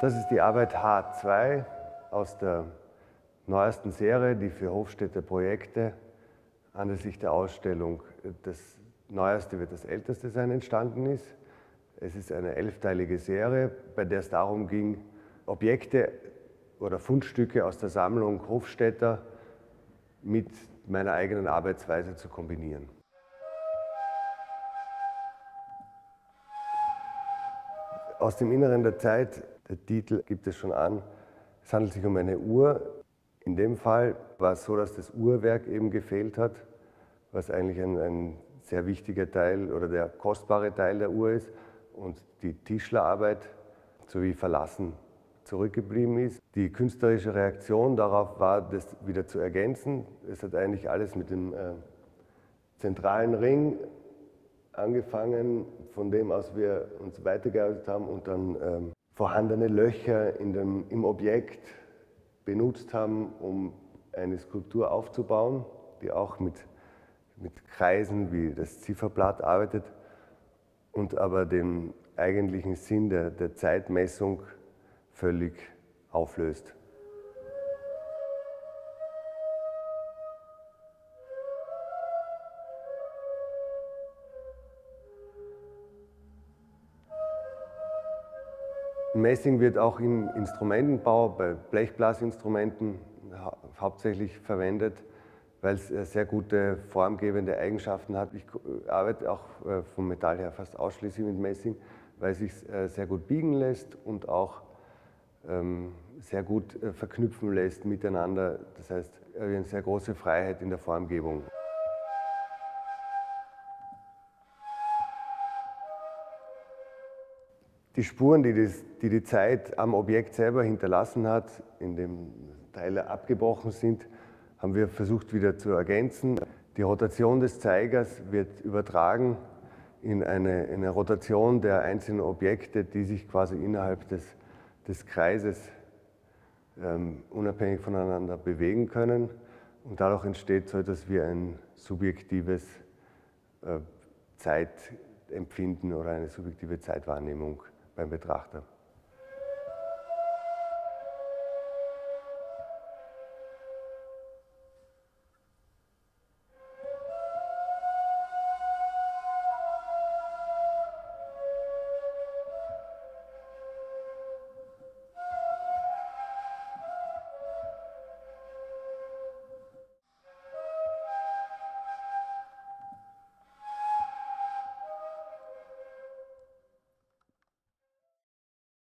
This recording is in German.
Das ist die Arbeit H2 aus der neuesten Serie, die für Hofstädter Projekte anlässlich der Ausstellung das Neueste wird das Älteste sein entstanden ist. Es ist eine elfteilige Serie, bei der es darum ging, Objekte oder Fundstücke aus der Sammlung Hofstädter mit meiner eigenen Arbeitsweise zu kombinieren. Aus dem Inneren der Zeit, der Titel gibt es schon an, es handelt sich um eine Uhr. In dem Fall war es so, dass das Uhrwerk eben gefehlt hat, was eigentlich ein, ein sehr wichtiger Teil oder der kostbare Teil der Uhr ist und die Tischlerarbeit sowie Verlassen zurückgeblieben ist. Die künstlerische Reaktion darauf war, das wieder zu ergänzen. Es hat eigentlich alles mit dem äh, zentralen Ring angefangen, von dem aus wir uns weitergearbeitet haben und dann ähm, vorhandene Löcher in dem, im Objekt benutzt haben, um eine Skulptur aufzubauen, die auch mit, mit Kreisen wie das Zifferblatt arbeitet und aber den eigentlichen Sinn der, der Zeitmessung völlig auflöst. Messing wird auch im Instrumentenbau, bei Blechblasinstrumenten hauptsächlich verwendet, weil es sehr gute formgebende Eigenschaften hat. Ich arbeite auch äh, vom Metall her fast ausschließlich mit Messing, weil es sich äh, sehr gut biegen lässt und auch ähm, sehr gut äh, verknüpfen lässt miteinander. Das heißt, eine sehr große Freiheit in der Formgebung. Die Spuren, die, das, die die Zeit am Objekt selber hinterlassen hat, in dem Teile abgebrochen sind, haben wir versucht wieder zu ergänzen. Die Rotation des Zeigers wird übertragen in eine, eine Rotation der einzelnen Objekte, die sich quasi innerhalb des des Kreises ähm, unabhängig voneinander bewegen können. Und dadurch entsteht so etwas wie ein subjektives äh, Zeitempfinden oder eine subjektive Zeitwahrnehmung beim Betrachter.